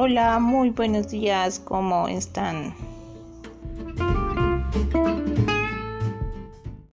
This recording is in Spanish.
Hola, muy buenos días, ¿cómo están?